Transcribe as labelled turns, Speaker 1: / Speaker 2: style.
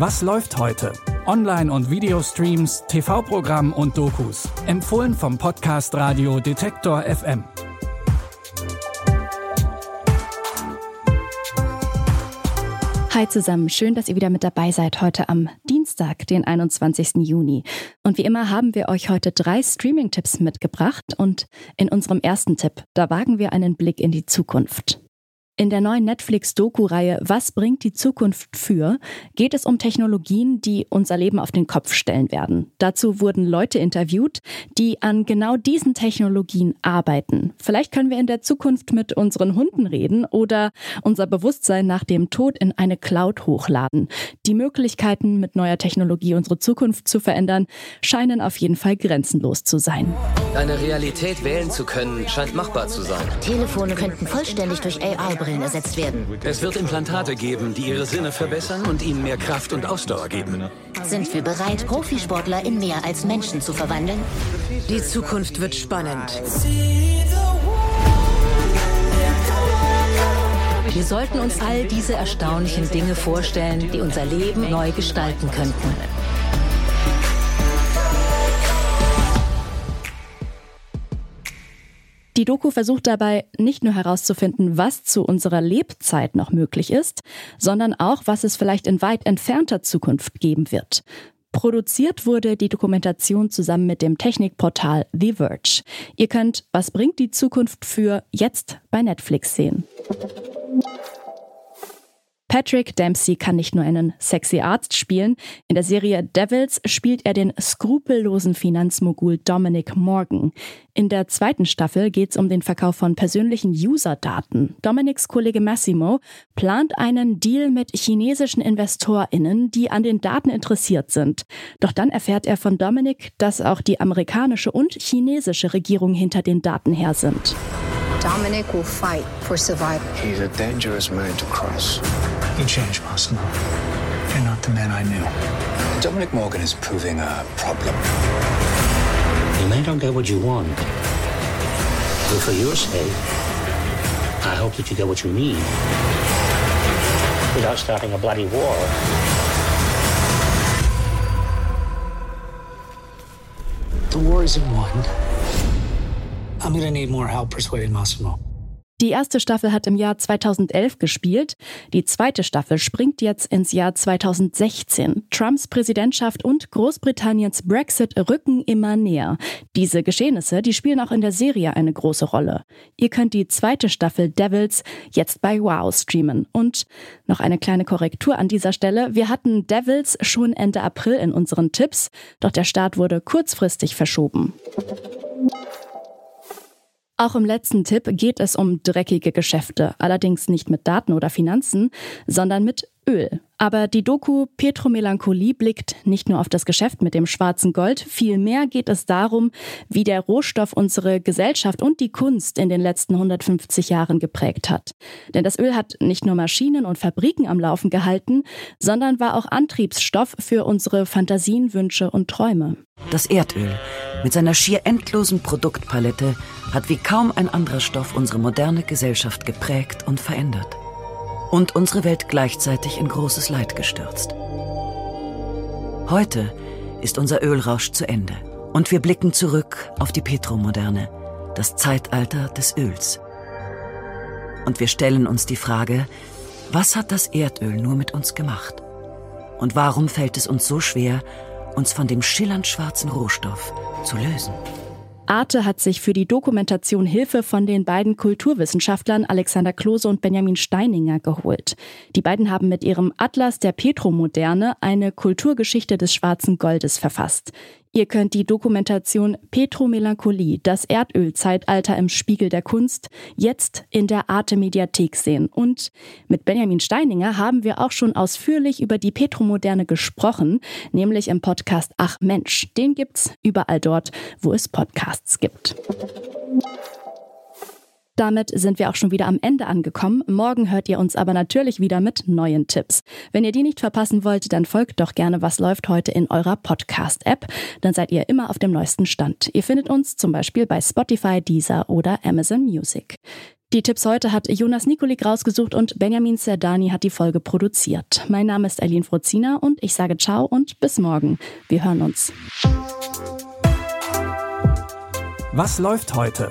Speaker 1: Was läuft heute? Online- und Videostreams, TV-Programm und Dokus. Empfohlen vom Podcast Radio Detektor FM.
Speaker 2: Hi zusammen, schön, dass ihr wieder mit dabei seid heute am Dienstag, den 21. Juni. Und wie immer haben wir euch heute drei Streaming-Tipps mitgebracht und in unserem ersten Tipp, da wagen wir einen Blick in die Zukunft. In der neuen Netflix-Doku-Reihe Was bringt die Zukunft für geht es um Technologien, die unser Leben auf den Kopf stellen werden. Dazu wurden Leute interviewt, die an genau diesen Technologien arbeiten. Vielleicht können wir in der Zukunft mit unseren Hunden reden oder unser Bewusstsein nach dem Tod in eine Cloud hochladen. Die Möglichkeiten, mit neuer Technologie unsere Zukunft zu verändern, scheinen auf jeden Fall grenzenlos zu sein.
Speaker 3: Eine Realität wählen zu können, scheint machbar zu sein.
Speaker 4: Telefone könnten vollständig durch AI-Brillen Brillen ersetzt werden.
Speaker 5: Es wird Implantate geben, die ihre Sinne verbessern und ihnen mehr Kraft und Ausdauer geben.
Speaker 4: Sind wir bereit, Profisportler in mehr als Menschen zu verwandeln?
Speaker 6: Die Zukunft wird spannend.
Speaker 7: Wir sollten uns all diese erstaunlichen Dinge vorstellen, die unser Leben neu gestalten könnten.
Speaker 2: Die Doku versucht dabei nicht nur herauszufinden, was zu unserer Lebzeit noch möglich ist, sondern auch, was es vielleicht in weit entfernter Zukunft geben wird. Produziert wurde die Dokumentation zusammen mit dem Technikportal The Verge. Ihr könnt Was bringt die Zukunft für jetzt bei Netflix sehen. Patrick Dempsey kann nicht nur einen sexy Arzt spielen. In der Serie Devils spielt er den skrupellosen Finanzmogul Dominic Morgan. In der zweiten Staffel geht es um den Verkauf von persönlichen User-Daten. Dominics Kollege Massimo plant einen Deal mit chinesischen InvestorInnen, die an den Daten interessiert sind. Doch dann erfährt er von Dominic, dass auch die amerikanische und chinesische Regierung hinter den Daten her sind.
Speaker 8: Dominic will fight for survival.
Speaker 9: He's a dangerous man to cross.
Speaker 10: You changed, Massimo. You're not the man I knew.
Speaker 9: Dominic Morgan is proving a problem.
Speaker 11: You may not get what you want, but for your sake, I hope that you get what you need without starting a bloody war.
Speaker 10: The war isn't won. I'm gonna need more help persuading Massimo.
Speaker 2: Die erste Staffel hat im Jahr 2011 gespielt. Die zweite Staffel springt jetzt ins Jahr 2016. Trumps Präsidentschaft und Großbritanniens Brexit rücken immer näher. Diese Geschehnisse, die spielen auch in der Serie eine große Rolle. Ihr könnt die zweite Staffel Devils jetzt bei Wow streamen. Und noch eine kleine Korrektur an dieser Stelle. Wir hatten Devils schon Ende April in unseren Tipps, doch der Start wurde kurzfristig verschoben. Auch im letzten Tipp geht es um dreckige Geschäfte, allerdings nicht mit Daten oder Finanzen, sondern mit Öl. Aber die Doku Petromelancholie blickt nicht nur auf das Geschäft mit dem schwarzen Gold, vielmehr geht es darum, wie der Rohstoff unsere Gesellschaft und die Kunst in den letzten 150 Jahren geprägt hat. Denn das Öl hat nicht nur Maschinen und Fabriken am Laufen gehalten, sondern war auch Antriebsstoff für unsere Fantasien, Wünsche und Träume.
Speaker 12: Das Erdöl mit seiner schier endlosen Produktpalette hat wie kaum ein anderer Stoff unsere moderne Gesellschaft geprägt und verändert und unsere Welt gleichzeitig in großes Leid gestürzt. Heute ist unser Ölrausch zu Ende und wir blicken zurück auf die Petromoderne, das Zeitalter des Öls. Und wir stellen uns die Frage, was hat das Erdöl nur mit uns gemacht? Und warum fällt es uns so schwer, uns von dem schillernd schwarzen Rohstoff zu lösen?
Speaker 2: Arte hat sich für die Dokumentation Hilfe von den beiden Kulturwissenschaftlern Alexander Klose und Benjamin Steininger geholt. Die beiden haben mit ihrem Atlas der Petromoderne eine Kulturgeschichte des schwarzen Goldes verfasst. Ihr könnt die Dokumentation Petromelancholie, das Erdölzeitalter im Spiegel der Kunst, jetzt in der Arte Mediathek sehen. Und mit Benjamin Steininger haben wir auch schon ausführlich über die Petromoderne gesprochen, nämlich im Podcast Ach Mensch. Den gibt's überall dort, wo es Podcasts gibt damit sind wir auch schon wieder am Ende angekommen. Morgen hört ihr uns aber natürlich wieder mit neuen Tipps. Wenn ihr die nicht verpassen wollt, dann folgt doch gerne, was läuft heute in eurer Podcast-App. Dann seid ihr immer auf dem neuesten Stand. Ihr findet uns zum Beispiel bei Spotify, Deezer oder Amazon Music. Die Tipps heute hat Jonas Nikolik rausgesucht und Benjamin Serdani hat die Folge produziert. Mein Name ist Eileen Frozina und ich sage Ciao und bis morgen. Wir hören uns.
Speaker 1: Was läuft heute?